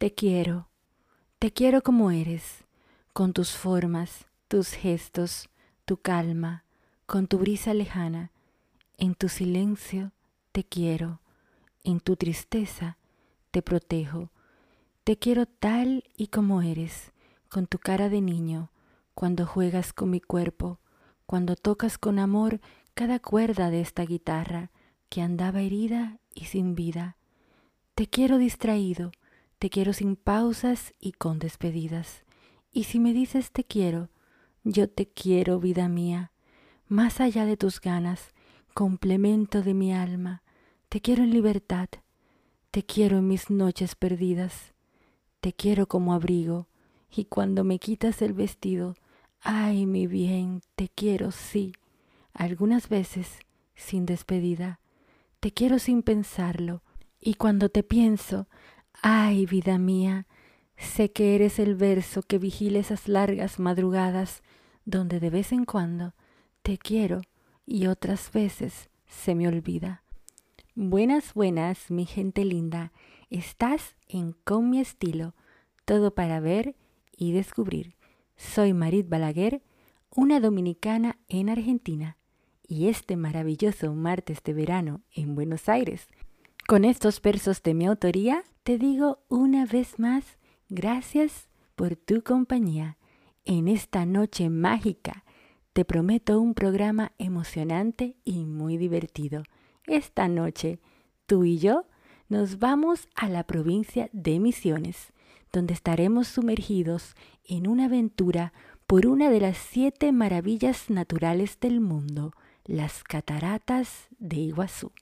Te quiero, te quiero como eres, con tus formas, tus gestos, tu calma, con tu brisa lejana. En tu silencio te quiero, en tu tristeza te protejo. Te quiero tal y como eres, con tu cara de niño, cuando juegas con mi cuerpo, cuando tocas con amor cada cuerda de esta guitarra que andaba herida y sin vida. Te quiero distraído, te quiero sin pausas y con despedidas. Y si me dices te quiero, yo te quiero, vida mía, más allá de tus ganas, complemento de mi alma. Te quiero en libertad, te quiero en mis noches perdidas, te quiero como abrigo, y cuando me quitas el vestido, ay mi bien, te quiero sí, algunas veces sin despedida, te quiero sin pensarlo, y cuando te pienso, ay vida mía, sé que eres el verso que vigila esas largas madrugadas donde de vez en cuando te quiero y otras veces se me olvida. Buenas, buenas, mi gente linda. Estás en Con mi estilo, todo para ver y descubrir. Soy Marit Balaguer, una dominicana en Argentina, y este maravilloso martes de verano en Buenos Aires. Con estos versos de mi autoría, te digo una vez más, gracias por tu compañía. En esta noche mágica, te prometo un programa emocionante y muy divertido esta noche tú y yo nos vamos a la provincia de Misiones, donde estaremos sumergidos en una aventura por una de las siete maravillas naturales del mundo, las cataratas de Iguazú.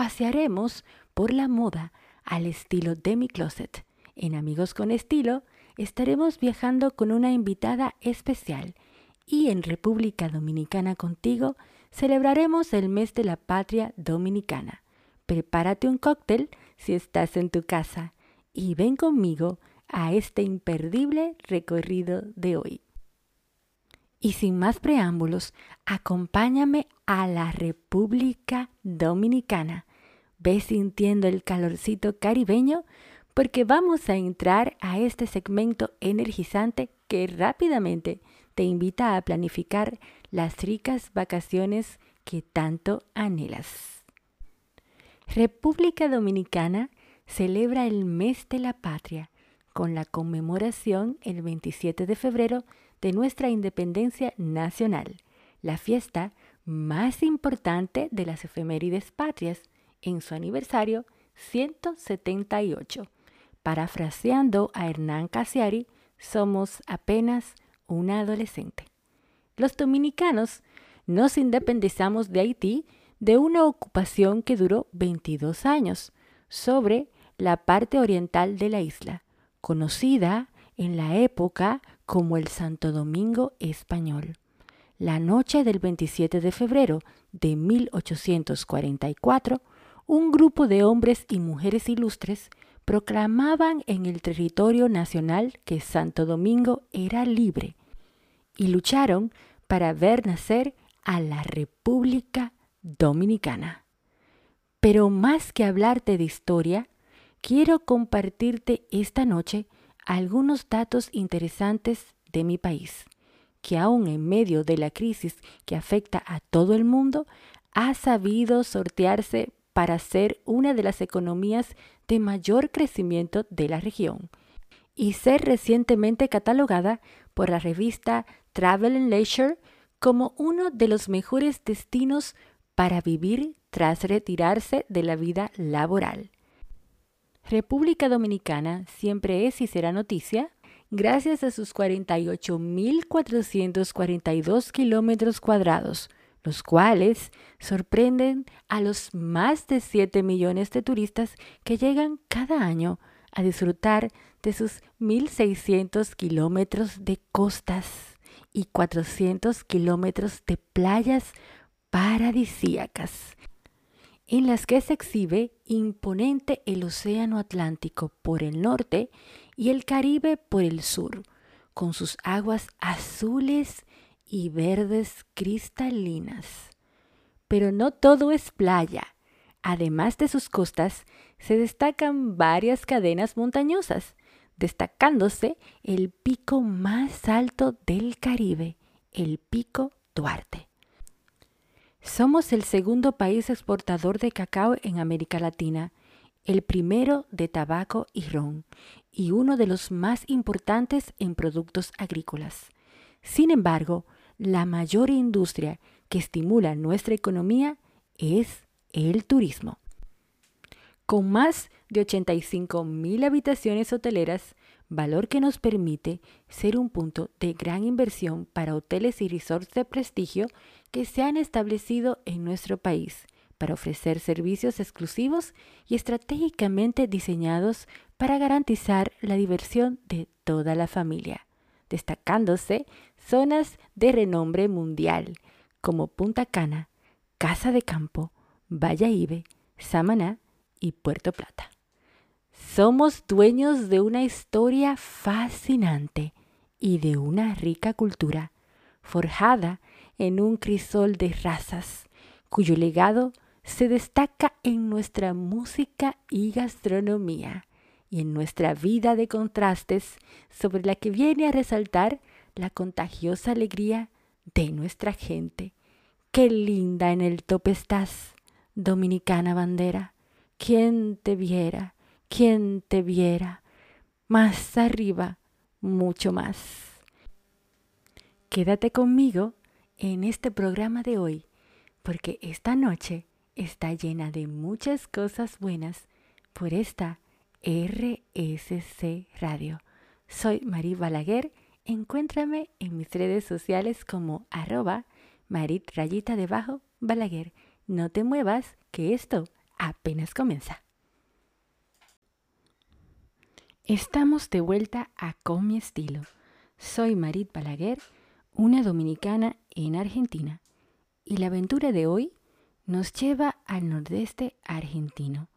Pasearemos por la moda al estilo de mi closet. En Amigos con Estilo estaremos viajando con una invitada especial y en República Dominicana contigo celebraremos el mes de la patria dominicana. Prepárate un cóctel si estás en tu casa y ven conmigo a este imperdible recorrido de hoy. Y sin más preámbulos, acompáñame a la República Dominicana. Ve sintiendo el calorcito caribeño porque vamos a entrar a este segmento energizante que rápidamente te invita a planificar las ricas vacaciones que tanto anhelas. República Dominicana celebra el mes de la patria con la conmemoración el 27 de febrero de nuestra independencia nacional, la fiesta más importante de las efemérides patrias en su aniversario 178. Parafraseando a Hernán Casiari, somos apenas una adolescente. Los dominicanos nos independizamos de Haití de una ocupación que duró 22 años sobre la parte oriental de la isla, conocida en la época como el Santo Domingo español. La noche del 27 de febrero de 1844, un grupo de hombres y mujeres ilustres proclamaban en el territorio nacional que Santo Domingo era libre y lucharon para ver nacer a la República Dominicana. Pero más que hablarte de historia, quiero compartirte esta noche algunos datos interesantes de mi país, que aún en medio de la crisis que afecta a todo el mundo, ha sabido sortearse para ser una de las economías de mayor crecimiento de la región y ser recientemente catalogada por la revista Travel and Leisure como uno de los mejores destinos para vivir tras retirarse de la vida laboral. República Dominicana siempre es y será noticia gracias a sus 48.442 kilómetros cuadrados, los cuales sorprenden a los más de 7 millones de turistas que llegan cada año a disfrutar de sus 1.600 kilómetros de costas y 400 kilómetros de playas paradisíacas, en las que se exhibe imponente el Océano Atlántico por el norte y el Caribe por el sur, con sus aguas azules y verdes cristalinas. Pero no todo es playa. Además de sus costas, se destacan varias cadenas montañosas, destacándose el pico más alto del Caribe, el Pico Duarte. Somos el segundo país exportador de cacao en América Latina, el primero de tabaco y ron, y uno de los más importantes en productos agrícolas. Sin embargo, la mayor industria que estimula nuestra economía es el turismo. Con más de 85 mil habitaciones hoteleras, valor que nos permite ser un punto de gran inversión para hoteles y resorts de prestigio que se han establecido en nuestro país para ofrecer servicios exclusivos y estratégicamente diseñados para garantizar la diversión de toda la familia, destacándose zonas de renombre mundial como Punta Cana, Casa de Campo, Ibe, Samaná y Puerto Plata. Somos dueños de una historia fascinante y de una rica cultura, forjada en un crisol de razas, cuyo legado se destaca en nuestra música y gastronomía y en nuestra vida de contrastes sobre la que viene a resaltar la contagiosa alegría de nuestra gente. Qué linda en el tope estás, dominicana bandera. ¿Quién te viera? quien te viera. Más arriba, mucho más. Quédate conmigo en este programa de hoy, porque esta noche está llena de muchas cosas buenas por esta RSC Radio. Soy Marí Balaguer. Encuéntrame en mis redes sociales como arroba marit rayita debajo Balaguer. No te muevas, que esto apenas comienza. Estamos de vuelta a Con mi estilo. Soy Marit Balaguer, una dominicana en Argentina, y la aventura de hoy nos lleva al nordeste argentino,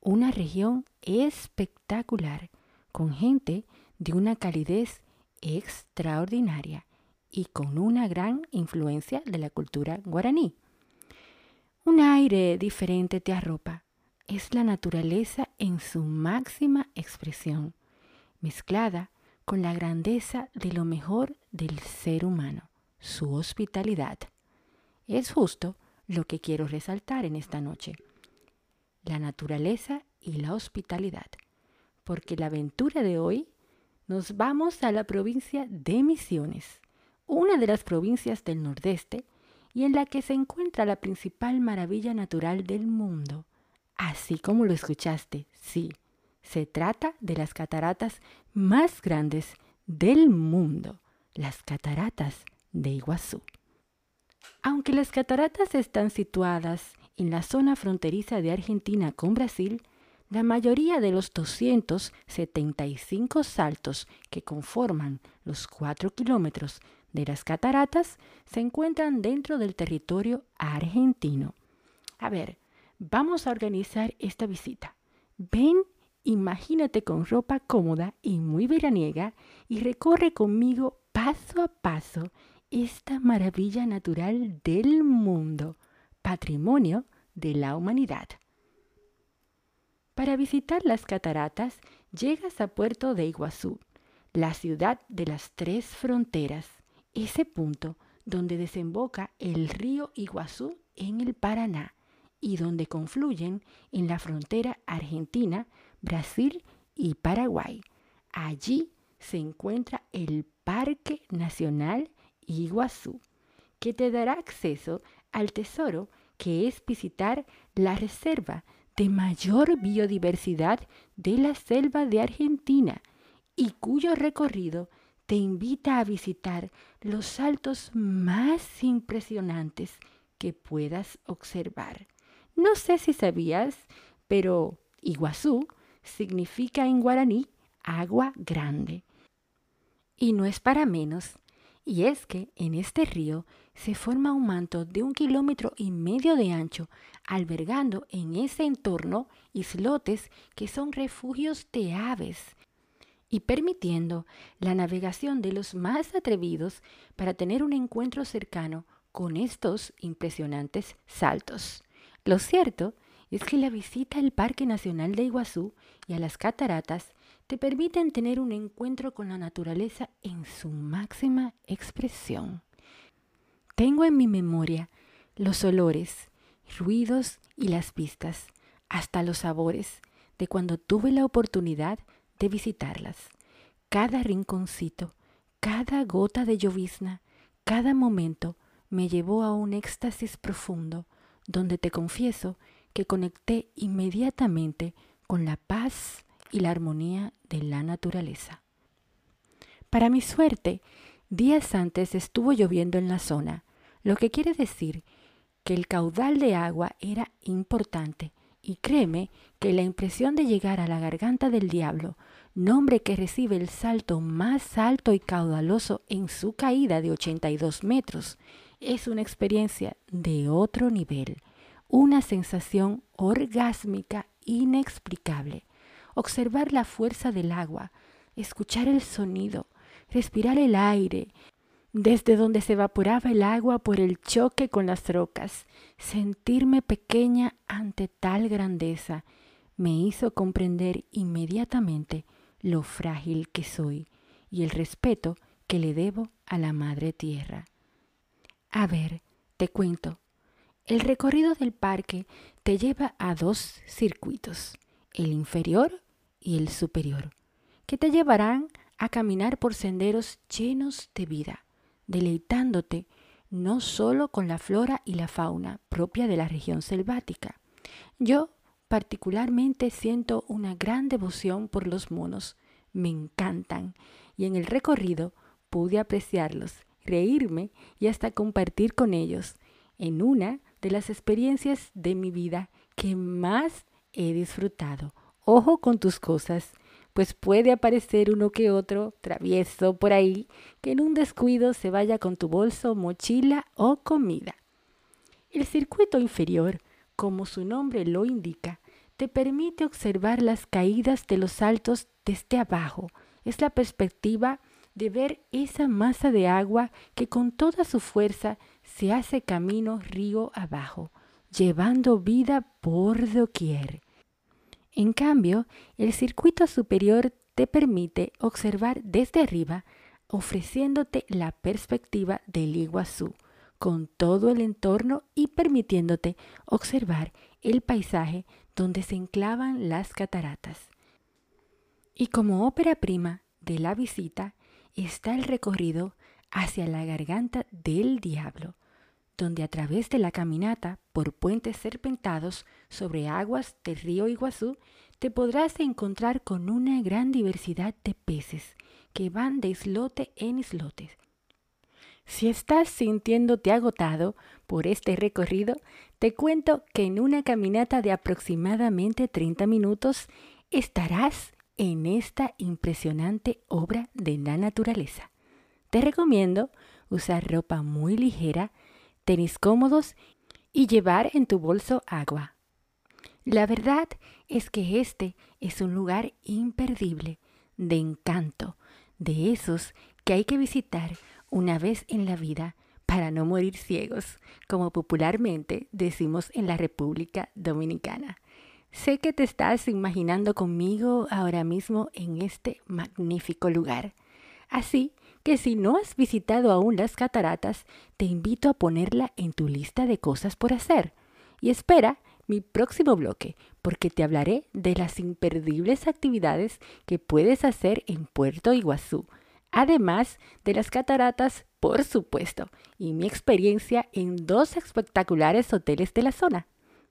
una región espectacular, con gente de una calidez extraordinaria y con una gran influencia de la cultura guaraní. Un aire diferente te arropa, es la naturaleza en su máxima expresión, mezclada con la grandeza de lo mejor del ser humano, su hospitalidad. Es justo lo que quiero resaltar en esta noche, la naturaleza y la hospitalidad, porque la aventura de hoy nos vamos a la provincia de Misiones, una de las provincias del Nordeste y en la que se encuentra la principal maravilla natural del mundo, Así como lo escuchaste, sí, se trata de las cataratas más grandes del mundo, las cataratas de Iguazú. Aunque las cataratas están situadas en la zona fronteriza de Argentina con Brasil, la mayoría de los 275 saltos que conforman los 4 kilómetros de las cataratas se encuentran dentro del territorio argentino. A ver, vamos a organizar esta visita. Ven, imagínate con ropa cómoda y muy veraniega y recorre conmigo paso a paso esta maravilla natural del mundo, patrimonio de la humanidad. Para visitar las cataratas, llegas a Puerto de Iguazú, la ciudad de las tres fronteras, ese punto donde desemboca el río Iguazú en el Paraná y donde confluyen en la frontera Argentina, Brasil y Paraguay. Allí se encuentra el Parque Nacional Iguazú, que te dará acceso al tesoro que es visitar la reserva de mayor biodiversidad de la selva de Argentina y cuyo recorrido te invita a visitar los saltos más impresionantes que puedas observar. No sé si sabías, pero Iguazú significa en guaraní agua grande. Y no es para menos, y es que en este río se forma un manto de un kilómetro y medio de ancho, albergando en ese entorno islotes que son refugios de aves y permitiendo la navegación de los más atrevidos para tener un encuentro cercano con estos impresionantes saltos. Lo cierto es que la visita al Parque Nacional de Iguazú y a las cataratas te permiten tener un encuentro con la naturaleza en su máxima expresión. Tengo en mi memoria los olores, ruidos y las vistas, hasta los sabores, de cuando tuve la oportunidad de visitarlas. Cada rinconcito, cada gota de llovizna, cada momento me llevó a un éxtasis profundo, donde te confieso que conecté inmediatamente con la paz y la armonía de la naturaleza. Para mi suerte, días antes estuvo lloviendo en la zona, lo que quiere decir que el caudal de agua era importante y créeme que la impresión de llegar a la garganta del diablo, nombre que recibe el salto más alto y caudaloso en su caída de 82 metros, es una experiencia de otro nivel, una sensación orgásmica inexplicable. Observar la fuerza del agua, escuchar el sonido, respirar el aire, desde donde se evaporaba el agua por el choque con las rocas, sentirme pequeña ante tal grandeza, me hizo comprender inmediatamente lo frágil que soy y el respeto que le debo a la Madre Tierra. A ver, te cuento. El recorrido del parque te lleva a dos circuitos, el inferior y el superior, que te llevarán a caminar por senderos llenos de vida deleitándote no solo con la flora y la fauna propia de la región selvática. Yo particularmente siento una gran devoción por los monos, me encantan, y en el recorrido pude apreciarlos, reírme y hasta compartir con ellos, en una de las experiencias de mi vida que más he disfrutado. Ojo con tus cosas, pues puede aparecer uno que otro travieso por ahí que en un descuido se vaya con tu bolso, mochila o comida. El circuito inferior, como su nombre lo indica, te permite observar las caídas de los saltos desde abajo. Es la perspectiva de ver esa masa de agua que con toda su fuerza se hace camino río abajo, llevando vida por doquier. En cambio, el circuito superior te permite observar desde arriba, ofreciéndote la perspectiva del Iguazú, con todo el entorno y permitiéndote observar el paisaje donde se enclavan las cataratas. Y como ópera prima de la visita está el recorrido hacia la garganta del diablo, donde a través de la caminata por puentes serpentados sobre aguas del río Iguazú, te podrás encontrar con una gran diversidad de peces que van de islote en islote. Si estás sintiéndote agotado por este recorrido, te cuento que en una caminata de aproximadamente 30 minutos estarás en esta impresionante obra de la naturaleza. Te recomiendo usar ropa muy ligera, tenis cómodos y llevar en tu bolso agua. La verdad es que este es un lugar imperdible, de encanto, de esos que hay que visitar una vez en la vida para no morir ciegos, como popularmente decimos en la República Dominicana. Sé que te estás imaginando conmigo ahora mismo en este magnífico lugar. Así que si no has visitado aún las cataratas, te invito a ponerla en tu lista de cosas por hacer. Y espera mi próximo bloque, porque te hablaré de las imperdibles actividades que puedes hacer en Puerto Iguazú, además de las cataratas, por supuesto, y mi experiencia en dos espectaculares hoteles de la zona.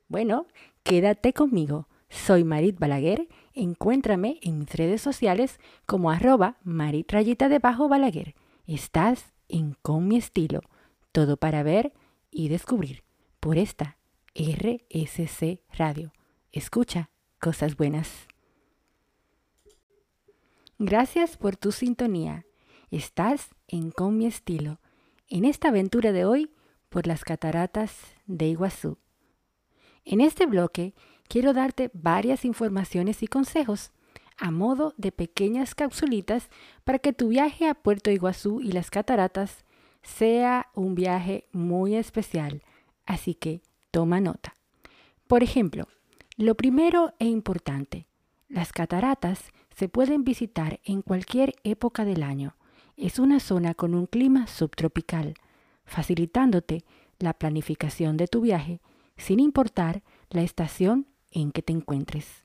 Bueno, quédate conmigo. Soy Marit Balaguer Encuéntrame en mis redes sociales como arroba maritrayita debajo Balaguer. Estás en Con mi estilo. Todo para ver y descubrir por esta RSC Radio. Escucha cosas buenas. Gracias por tu sintonía. Estás en Con mi estilo. En esta aventura de hoy por las cataratas de Iguazú. En este bloque quiero darte varias informaciones y consejos a modo de pequeñas capsulitas para que tu viaje a Puerto Iguazú y las cataratas sea un viaje muy especial. Así que toma nota. Por ejemplo, Lo primero e importante, las cataratas se pueden visitar en cualquier época del año. Es una zona con un clima subtropical, facilitándote la planificación de tu viaje sin importar la estación en que te encuentres.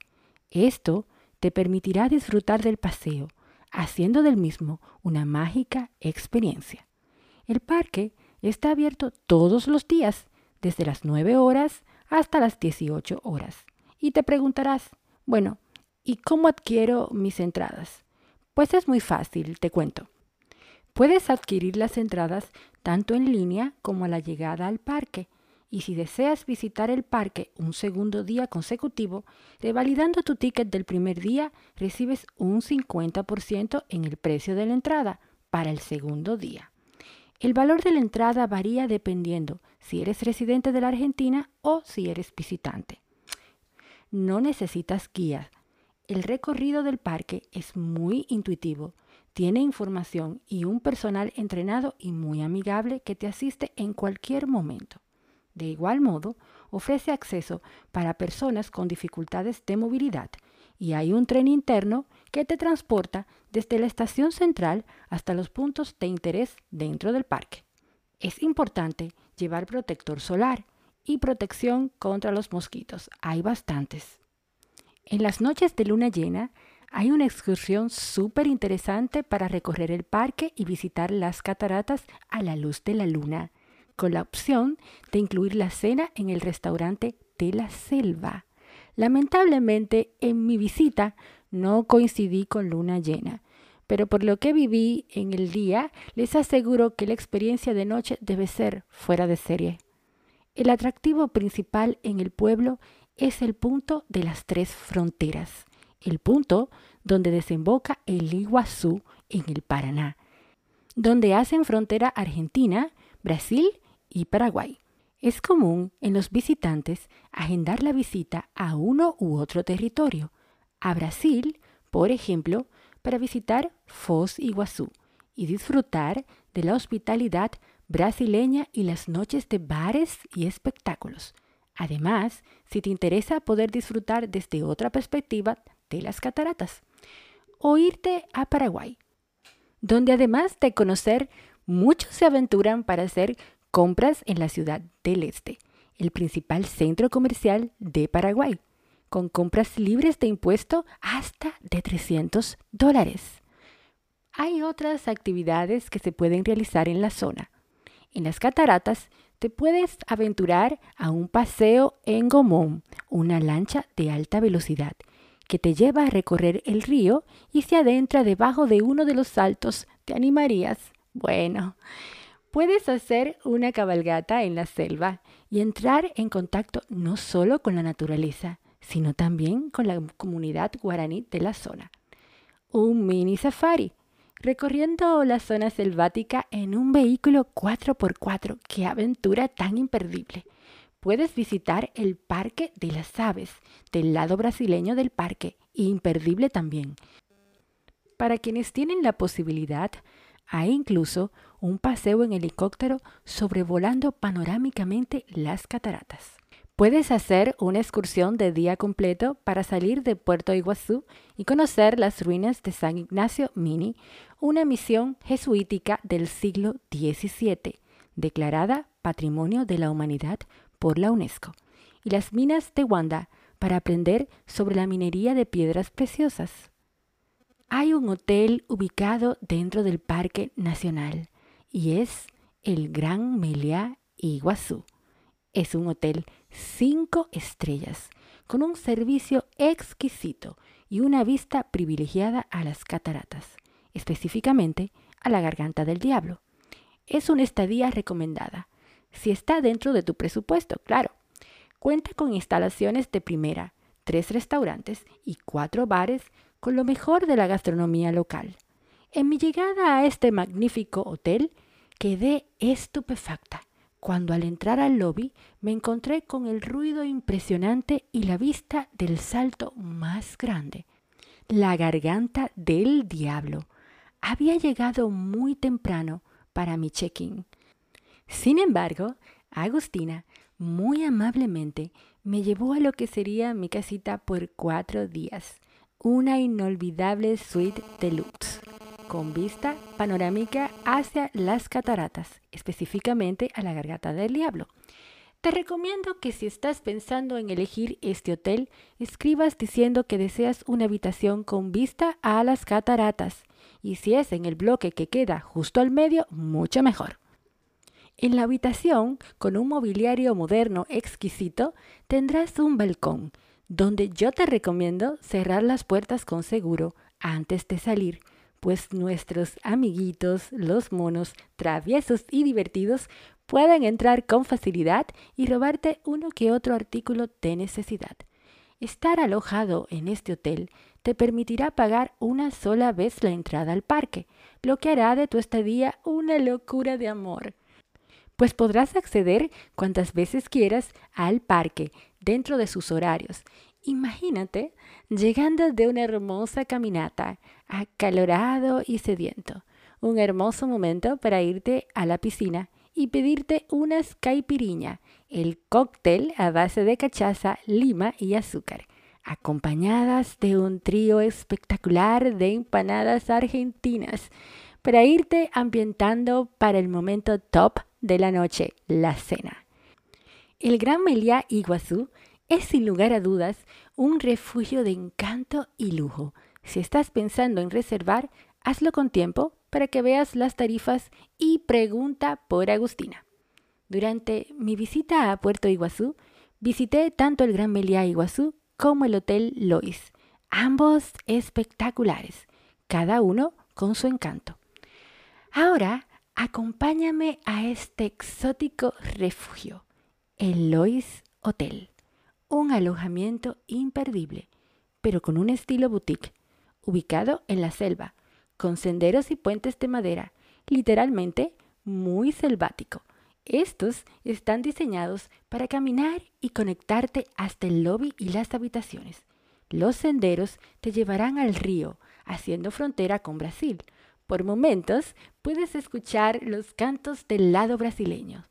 Esto te permitirá disfrutar del paseo, haciendo del mismo una mágica experiencia. El parque está abierto todos los días, desde las 9 horas hasta las 18 horas. Y te preguntarás, bueno, ¿y cómo adquiero mis entradas? Pues es muy fácil, te cuento. Puedes adquirir las entradas tanto en línea como a la llegada al parque. Y si deseas visitar el parque un segundo día consecutivo, revalidando tu ticket del primer día, recibes un 50% en el precio de la entrada para el segundo día. El valor de la entrada varía dependiendo si eres residente de la Argentina o si eres visitante. No necesitas guía. El recorrido del parque es muy intuitivo. Tiene información y un personal entrenado y muy amigable que te asiste en cualquier momento. De igual modo, ofrece acceso para personas con dificultades de movilidad y hay un tren interno que te transporta desde la estación central hasta los puntos de interés dentro del parque. Es importante llevar protector solar y protección contra los mosquitos. Hay bastantes. En las noches de luna llena hay una excursión súper interesante para recorrer el parque y visitar las cataratas a la luz de la luna, con la opción de incluir la cena en el restaurante de la selva. Lamentablemente, en mi visita no coincidí con luna llena, pero por lo que viví en el día, les aseguro que la experiencia de noche debe ser fuera de serie. El atractivo principal en el pueblo es el punto de las tres fronteras, el punto donde desemboca el Iguazú en el Paraná, donde hacen frontera Argentina, Brasil y Paraguay. Es común en los visitantes agendar la visita a uno u otro territorio. A Brasil, por ejemplo, para visitar Foz Iguazú y disfrutar de la hospitalidad brasileña y las noches de bares y espectáculos. Además, si te interesa poder disfrutar desde otra perspectiva de las cataratas. O irte a Paraguay, donde además de conocer, muchos se aventuran para hacer compras en la ciudad del Este, el principal centro comercial de Paraguay, con compras libres de impuesto hasta de 300 dólares. Hay otras actividades que se pueden realizar en la zona. En las cataratas te puedes aventurar a un paseo en Gomón, una lancha de alta velocidad que te lleva a recorrer el río y se adentra debajo de uno de los saltos. ¿Te animarías? Bueno, Puedes hacer una cabalgata en la selva y entrar en contacto no solo con la naturaleza, sino también con la comunidad guaraní de la zona. Un mini safari, recorriendo la zona selvática en un vehículo 4x4. ¡Qué aventura tan imperdible! Puedes visitar el Parque de las Aves, del lado brasileño del parque, imperdible también. Para quienes tienen la posibilidad, hay incluso un paseo en helicóptero sobrevolando panorámicamente las cataratas. Puedes hacer una excursión de día completo para salir de Puerto Iguazú y conocer las ruinas de San Ignacio Mini, una misión jesuítica del siglo XVII, declarada Patrimonio de la Humanidad por la UNESCO, y las minas de Wanda para aprender sobre la minería de piedras preciosas. Hay un hotel ubicado dentro del Parque Nacional y es el Gran Meliá Iguazú. Es un hotel cinco estrellas con un servicio exquisito y una vista privilegiada a las cataratas, específicamente a la Garganta del Diablo. Es una estadía recomendada, si está dentro de tu presupuesto, claro. Cuenta con instalaciones de primera, tres restaurantes y cuatro bares con lo mejor de la gastronomía local. En mi llegada a este magnífico hotel quedé estupefacta cuando al entrar al lobby me encontré con el ruido impresionante y la vista del salto más grande, la garganta del diablo. Había llegado muy temprano para mi check-in. Sin embargo, Agustina, muy amablemente me llevó a lo que sería mi casita por cuatro días, una inolvidable suite deluxe, con vista panorámica hacia las cataratas, específicamente a la Garganta del Diablo. Te recomiendo que si estás pensando en elegir este hotel, escribas diciendo que deseas una habitación con vista a las cataratas, y si es en el bloque que queda justo al medio, mucho mejor. En la habitación, con un mobiliario moderno exquisito, tendrás un balcón, donde yo te recomiendo cerrar las puertas con seguro antes de salir, pues nuestros amiguitos, los monos, traviesos y divertidos, pueden entrar con facilidad y robarte uno que otro artículo de necesidad. Estar alojado en este hotel te permitirá pagar una sola vez la entrada al parque, lo que hará de tu estadía una locura de amor pues podrás acceder cuantas veces quieras al parque dentro de sus horarios. Imagínate llegando de una hermosa caminata, acalorado y sediento. Un hermoso momento para irte a la piscina y pedirte unas caipiriña, el cóctel a base de cachaza, lima y azúcar, acompañadas de un trío espectacular de empanadas argentinas, para irte ambientando para el momento top de la noche, la cena. El Gran Meliá Iguazú es sin lugar a dudas un refugio de encanto y lujo. Si estás pensando en reservar, hazlo con tiempo para que veas las tarifas y pregunta por Agustina. Durante mi visita a Puerto Iguazú, visité tanto el Gran Meliá Iguazú como el Hotel Lois, ambos espectaculares, cada uno con su encanto. Ahora Acompáñame a este exótico refugio, el Lois Hotel, un alojamiento imperdible, pero con un estilo boutique, ubicado en la selva, con senderos y puentes de madera, literalmente muy selvático. Estos están diseñados para caminar y conectarte hasta el lobby y las habitaciones. Los senderos te llevarán al río, haciendo frontera con Brasil, por momentos puedes escuchar los cantos del lado brasileño.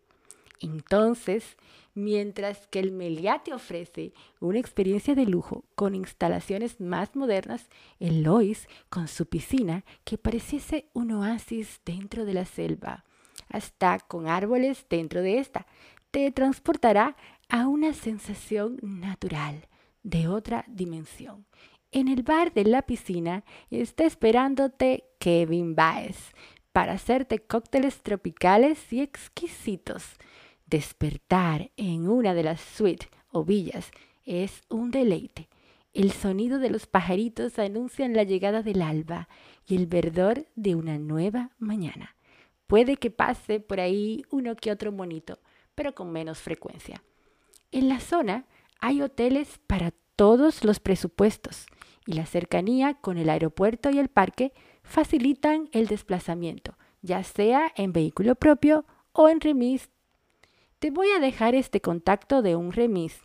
Entonces, mientras que el Meliá te ofrece una experiencia de lujo con instalaciones más modernas, el Lois, con su piscina, que pareciese un oasis dentro de la selva, hasta con árboles dentro de esta, te transportará a una sensación natural de otra dimensión en el bar de la piscina está esperándote Kevin Baez para hacerte cócteles tropicales y exquisitos. Despertar en una de las suites o villas es un deleite. El sonido de los pajaritos anuncian la llegada del alba y el verdor de una nueva mañana. Puede que pase por ahí uno que otro monito, pero con menos frecuencia. En la zona hay hoteles para todos los presupuestos y la cercanía con el aeropuerto y el parque facilitan el desplazamiento, ya sea en vehículo propio o en remis. Te voy a dejar este contacto de un remis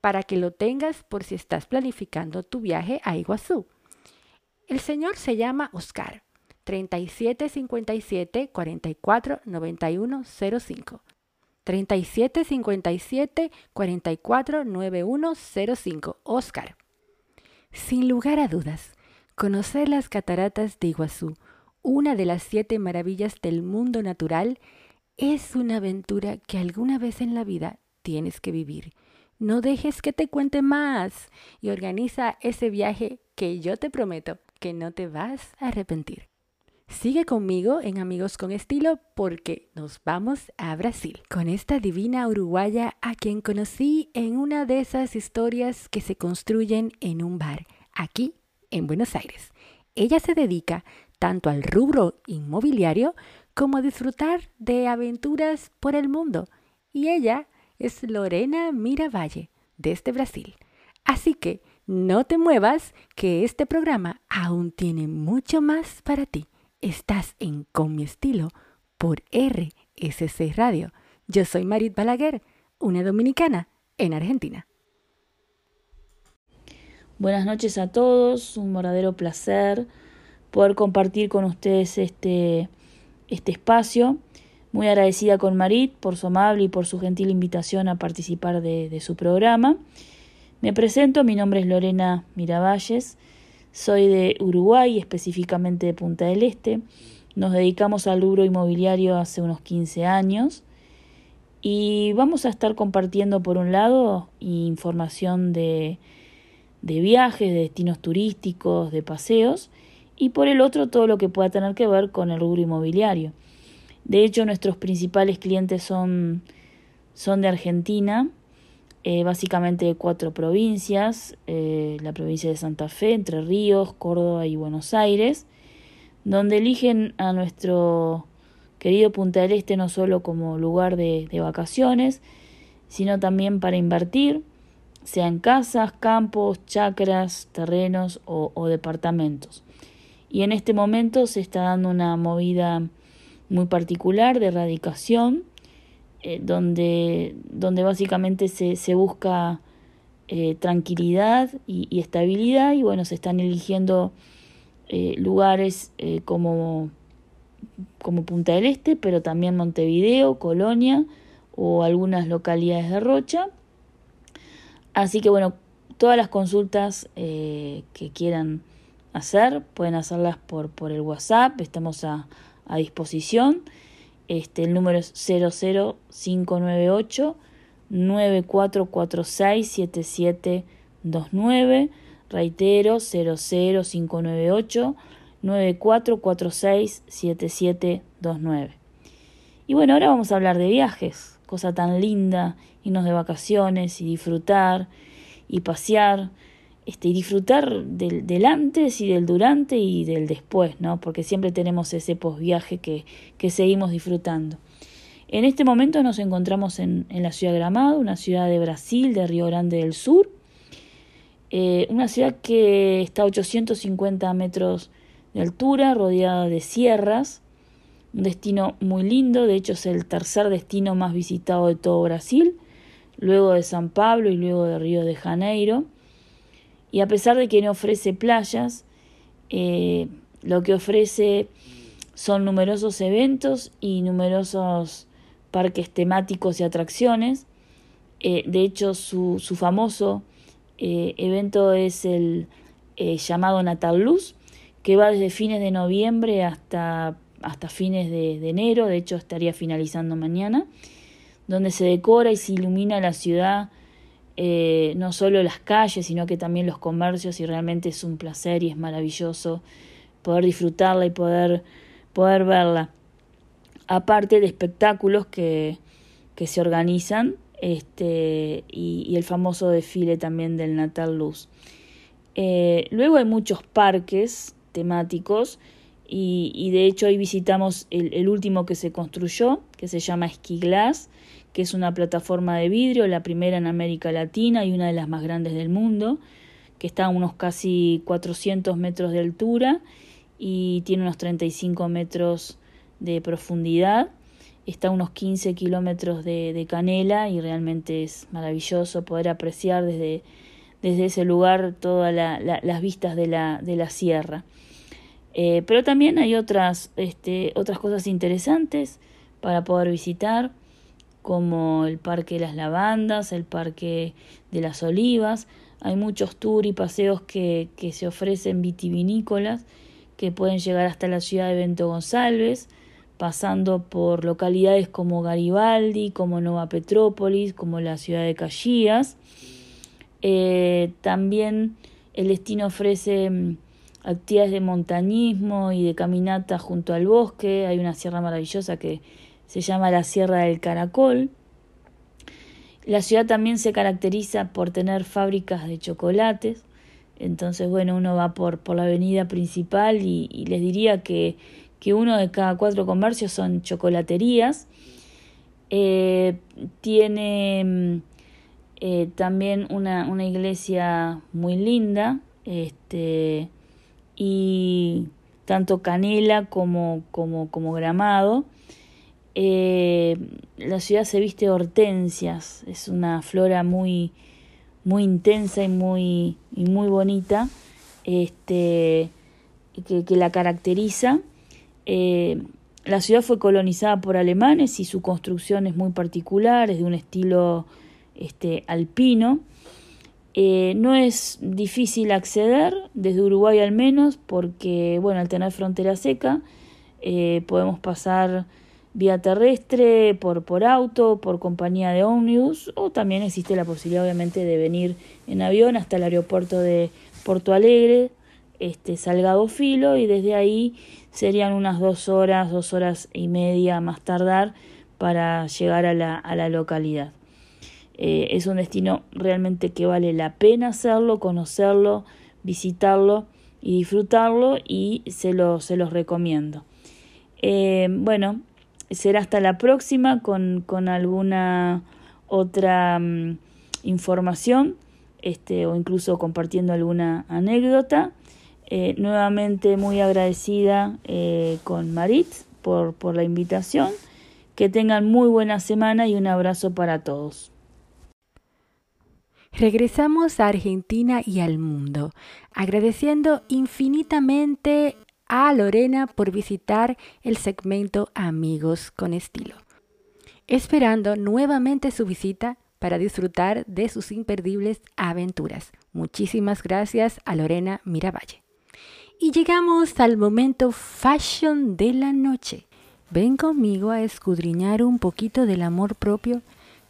para que lo tengas por si estás planificando tu viaje a Iguazú. El señor se llama Oscar, 3757 44 91 05. 3757 44 91 05. Oscar. Sin lugar a dudas, conocer las cataratas de Iguazú, una de las siete maravillas del mundo natural, es una aventura que alguna vez en la vida tienes que vivir. No dejes que te cuente más y organiza ese viaje que yo te prometo que no te vas a arrepentir. Sigue conmigo en Amigos con Estilo porque nos vamos a Brasil con esta divina uruguaya a quien conocí en una de esas historias que se construyen en un bar, aquí en Buenos Aires. Ella se dedica tanto al rubro inmobiliario como a disfrutar de aventuras por el mundo. Y ella es Lorena Miravalle, desde Brasil. Así que no te muevas, que este programa aún tiene mucho más para ti. Estás en Con mi estilo por RSC Radio. Yo soy Marit Balaguer, una dominicana en Argentina. Buenas noches a todos, un verdadero placer poder compartir con ustedes este, este espacio. Muy agradecida con Marit por su amable y por su gentil invitación a participar de, de su programa. Me presento, mi nombre es Lorena Miravalles, soy de Uruguay, específicamente de Punta del Este. Nos dedicamos al rubro inmobiliario hace unos 15 años y vamos a estar compartiendo por un lado información de, de viajes, de destinos turísticos, de paseos y por el otro todo lo que pueda tener que ver con el rubro inmobiliario. De hecho, nuestros principales clientes son, son de Argentina, eh, básicamente de cuatro provincias, eh, la provincia de Santa Fe, Entre Ríos, Córdoba y Buenos Aires, donde eligen a nuestro querido Punta del Este no solo como lugar de, vacaciones, sino también para invertir, sea en casas, campos, chacras, terrenos o, o departamentos. Y en este momento se está dando una movida muy particular de erradicación, eh, donde, donde básicamente se, se busca eh, tranquilidad y, estabilidad y bueno, se están eligiendo eh, lugares como, como Punta del Este, pero también Montevideo, Colonia o algunas localidades de Rocha. Así que bueno, todas las consultas que quieran hacer pueden hacerlas por, por el WhatsApp, estamos a a disposición. Este, el número es 00598 9446 7729. Reitero, 00598 9446 7729. Y bueno, ahora vamos a hablar de viajes, cosa tan linda, irnos de vacaciones y disfrutar y pasear este, y disfrutar del, antes y del durante y del después, ¿no? Porque siempre tenemos ese posviaje que, que seguimos disfrutando. En este momento nos encontramos en, en, la ciudad de Gramado, una ciudad de Brasil, de Río Grande del Sur, eh, una ciudad que está a 850 metros de altura, rodeada de sierras, un destino muy lindo, de hecho es el tercer destino más visitado de todo Brasil, luego de San Pablo y luego de Río de Janeiro. Y a pesar de que no ofrece playas, eh, lo que ofrece son numerosos eventos y numerosos parques temáticos y atracciones. Eh, de hecho, su, su famoso eh, evento es el llamado Natal Luz, que va desde fines de noviembre hasta, hasta fines de, de, enero, de hecho estaría finalizando mañana, donde se decora y se ilumina la ciudad eh, no solo las calles, sino que también los comercios y realmente es un placer y es maravilloso poder disfrutarla y poder, poder verla. Aparte de espectáculos que, que se organizan este, y, el famoso desfile también del Natal Luz. Eh, luego hay muchos parques temáticos y, de hecho hoy visitamos el, el último que se construyó, que se llama Esquiglas, que es una plataforma de vidrio, la primera en América Latina y una de las más grandes del mundo, que está a unos casi 400 metros de altura y tiene unos 35 metros de profundidad. Está a unos 15 kilómetros de, canela y realmente es maravilloso poder apreciar desde, desde ese lugar todas las vistas de la, de la sierra. Eh, pero también hay otras, este, otras cosas interesantes para poder visitar como el Parque de las Lavandas, el Parque de las Olivas. Hay muchos tours y paseos que, que se ofrecen vitivinícolas que pueden llegar hasta la ciudad de Bento González, pasando por localidades como Garibaldi, como Nova Petrópolis, como la ciudad de Caxias. Eh, también el destino ofrece mm, actividades de montañismo y de caminata junto al bosque. Hay una sierra maravillosa que se llama la Sierra del Caracol. La ciudad también se caracteriza por tener fábricas de chocolates. Entonces, bueno, uno va por, por la avenida principal y, les diría que, que, uno de cada cuatro comercios son chocolaterías. Eh, tiene eh, también una, una, iglesia muy linda. Este, y tanto Canela como, como, como Gramado eh, la ciudad se viste de hortensias, es una flora muy, muy intensa y muy, muy bonita, este, que, que la caracteriza. Eh, la ciudad fue colonizada por alemanes y su construcción es muy particular, es de un estilo este, alpino. Eh, no es difícil acceder, desde Uruguay al menos, porque bueno, al tener frontera seca, podemos pasar vía terrestre, por, por auto, por compañía de ómnibus, o también existe la posibilidad obviamente de venir en avión hasta el aeropuerto de Porto Alegre, este, Salgado Filo, y desde ahí serían unas dos horas, dos horas y media más tardar para llegar a la, a la localidad. Eh, es un destino realmente que vale la pena hacerlo, conocerlo, visitarlo y disfrutarlo y se, lo, se los recomiendo. Eh, bueno, será hasta la próxima con, con alguna otra mm, información este, o incluso compartiendo alguna anécdota. Eh, nuevamente muy agradecida con Marit por, por la invitación. Que tengan muy buena semana y un abrazo para todos. Regresamos a Argentina y al mundo, agradeciendo infinitamente a Lorena por visitar el segmento Amigos con Estilo, esperando nuevamente su visita para disfrutar de sus imperdibles aventuras. Muchísimas gracias a Lorena Miravalle. Y llegamos al momento fashion de la noche. Ven conmigo a escudriñar un poquito del amor propio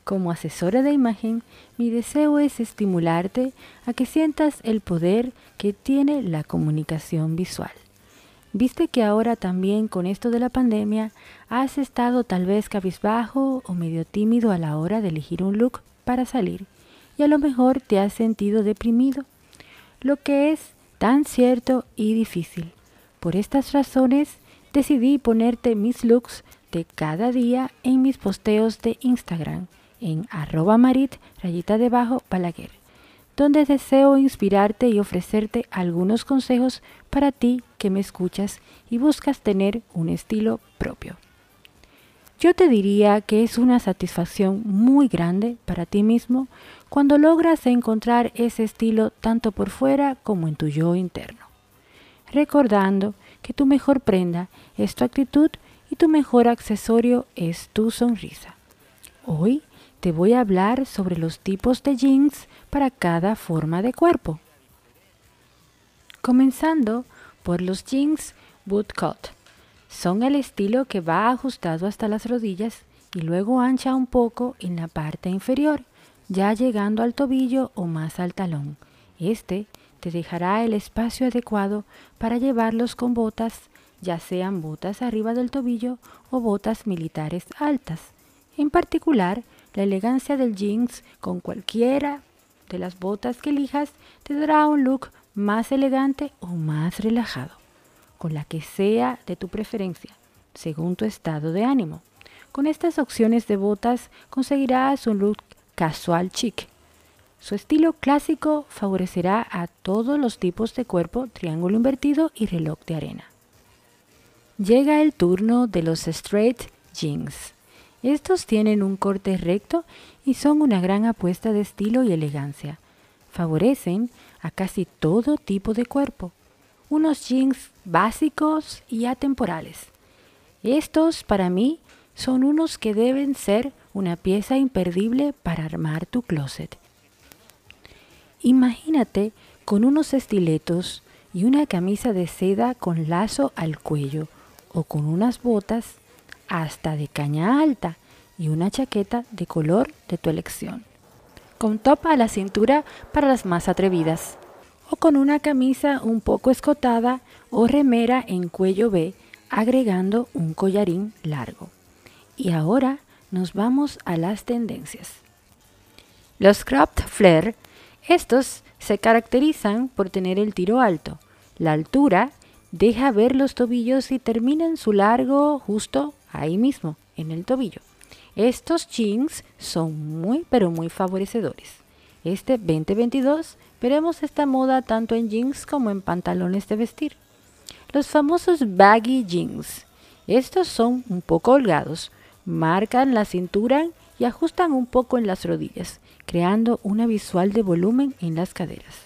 como asesora de imagen, mi deseo es estimularte a que sientas el poder que tiene la comunicación visual. Viste que ahora también con esto de la pandemia has estado tal vez cabizbajo o medio tímido a la hora de elegir un look para salir y a lo mejor te has sentido deprimido, lo que es tan cierto y difícil. Por estas razones decidí ponerte mis looks de cada día en mis posteos de Instagram en arroba marit rayita debajo balaguer, donde deseo inspirarte y ofrecerte algunos consejos para ti que me escuchas y buscas tener un estilo propio. Yo te diría que es una satisfacción muy grande para ti mismo cuando logras encontrar ese estilo tanto por fuera como en tu yo interno. Recordando que tu mejor prenda es tu actitud y tu mejor accesorio es tu sonrisa. Hoy te voy a hablar sobre los tipos de jeans para cada forma de cuerpo. Comenzando por los jeans bootcut. Son el estilo que va ajustado hasta las rodillas y luego ancha un poco en la parte inferior, ya llegando al tobillo o más al talón. Este te dejará el espacio adecuado para llevarlos con botas, ya sean botas arriba del tobillo o botas militares altas. En particular, la elegancia del jeans con cualquiera de las botas que elijas te dará un look más elegante o más relajado, con la que sea de tu preferencia, según tu estado de ánimo. Con estas opciones de botas conseguirás un look casual chic. Su estilo clásico favorecerá a todos los tipos de cuerpo, triángulo invertido y reloj de arena. Llega el turno de los straight jeans. Estos tienen un corte recto y son una gran apuesta de estilo y elegancia. Favorecen a casi todo tipo de cuerpo. Unos jeans básicos y atemporales. Estos para mí son unos que deben ser una pieza imperdible para armar tu closet. Imagínate con unos estiletos y una camisa de seda con lazo al cuello o con unas botas hasta de caña alta y una chaqueta de color de tu elección, con top a la cintura para las más atrevidas, o con una camisa un poco escotada o remera en cuello B agregando un collarín largo. Y ahora nos vamos a las tendencias. Los cropped flare, estos se caracterizan por tener el tiro alto, la altura deja ver los tobillos y terminan su largo justo ahí mismo, en el tobillo. Estos jeans son muy pero muy favorecedores. Este 2022 veremos esta moda tanto en jeans como en pantalones de vestir. Los famosos baggy jeans. Estos son un poco holgados, marcan la cintura y ajustan un poco en las rodillas, creando una visual de volumen en las caderas.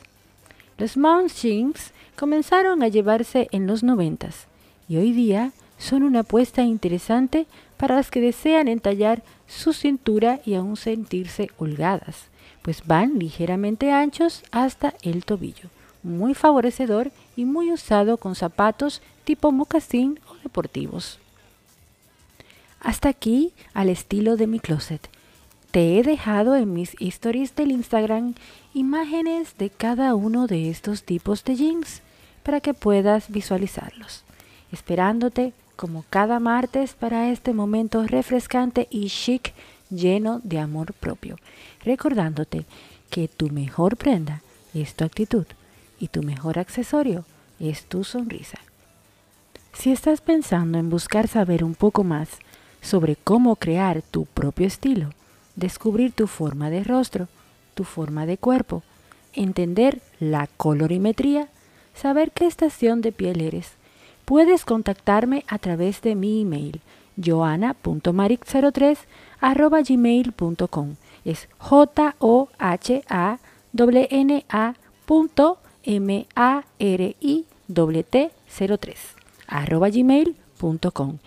Los mount jeans comenzaron a llevarse en los noventas y hoy día son una apuesta interesante para las que desean entallar su cintura y aún sentirse holgadas, pues van ligeramente anchos hasta el tobillo, muy favorecedor y muy usado con zapatos tipo mocasín o deportivos. Hasta aquí al estilo de mi closet. Te he dejado en mis stories del Instagram imágenes de cada uno de estos tipos de jeans para que puedas visualizarlos, esperándote como cada martes para este momento refrescante y chic lleno de amor propio, recordándote que tu mejor prenda es tu actitud y tu mejor accesorio es tu sonrisa. Si estás pensando en buscar saber un poco más sobre cómo crear tu propio estilo, descubrir tu forma de rostro, tu forma de cuerpo, entender la colorimetría, saber qué estación de piel eres, puedes contactarme a través de mi email johanna.maric03 gmail.com es j o h a n a punto m a r i t 03 arroba gmail.com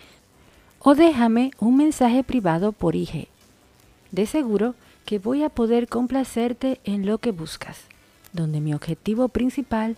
o déjame un mensaje privado por IG. De seguro que voy a poder complacerte en lo que buscas, donde mi objetivo principal es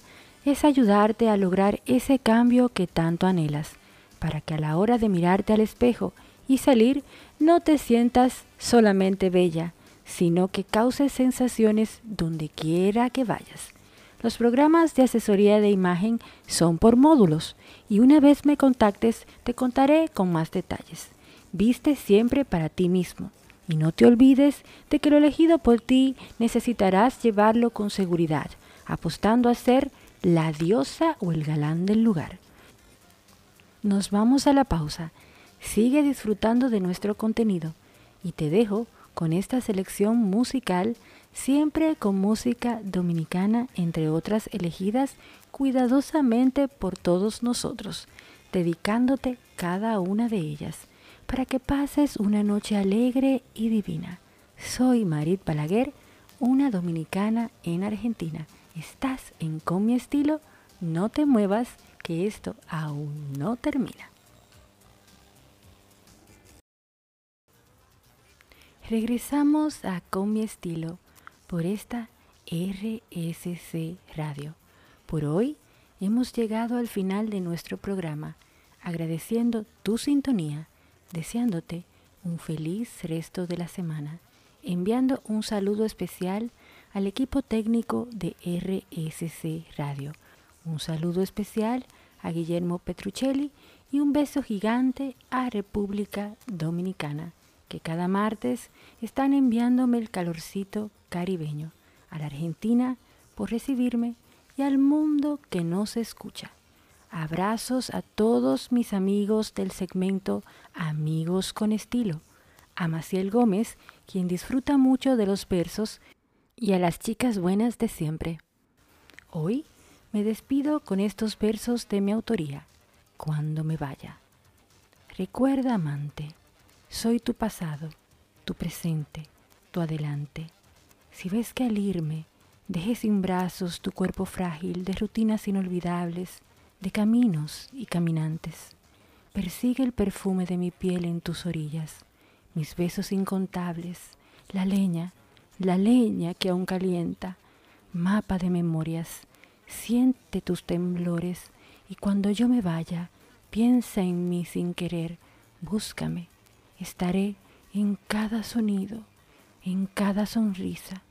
ayudarte a lograr ese cambio que tanto anhelas, para que a la hora de mirarte al espejo y salir no te sientas solamente bella, sino que causes sensaciones donde quiera que vayas. Los programas de asesoría de imagen son por módulos y una vez me contactes te contaré con más detalles. Viste siempre para ti mismo y no te olvides de que lo elegido por ti necesitarás llevarlo con seguridad, apostando a ser la diosa o el galán del lugar. Nos vamos a la pausa. Sigue disfrutando de nuestro contenido y te dejo con esta selección musical, siempre con música dominicana, entre otras elegidas cuidadosamente por todos nosotros, dedicándote cada una de ellas, para que pases una noche alegre y divina. Soy Marit Balaguer, una dominicana en Argentina estás en Con mi estilo, no te muevas, que esto aún no termina. Regresamos a Con mi estilo por esta RSC Radio. Por hoy hemos llegado al final de nuestro programa, agradeciendo tu sintonía, deseándote un feliz resto de la semana, enviando un saludo especial al equipo técnico de RSC Radio. Un saludo especial a Guillermo Petruccelli y un beso gigante a República Dominicana, que cada martes están enviándome el calorcito caribeño, a la Argentina por recibirme y al mundo que nos escucha. Abrazos a todos mis amigos del segmento Amigos con Estilo, a Maciel Gómez, quien disfruta mucho de los versos y a las chicas buenas de siempre. Hoy me despido con estos versos de mi autoría, cuando me vaya. Recuerda, amante, soy tu pasado, tu presente, tu adelante. Si ves que al irme dejé sin brazos tu cuerpo frágil de rutinas inolvidables, de caminos y caminantes, persigue el perfume de mi piel en tus orillas, mis besos incontables, la leña la leña que aún calienta, mapa de memorias, siente tus temblores y cuando yo me vaya, piensa en mí sin querer, búscame, estaré en cada sonido, en cada sonrisa,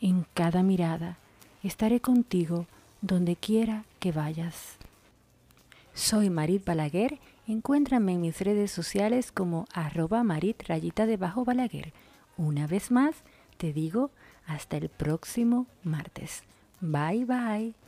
en cada mirada, estaré contigo donde quiera que vayas. Soy Marit Balaguer, encuéntrame en mis redes sociales como arroba Marit rayita debajo Balaguer. Una vez más, te digo hasta el próximo martes. Bye bye.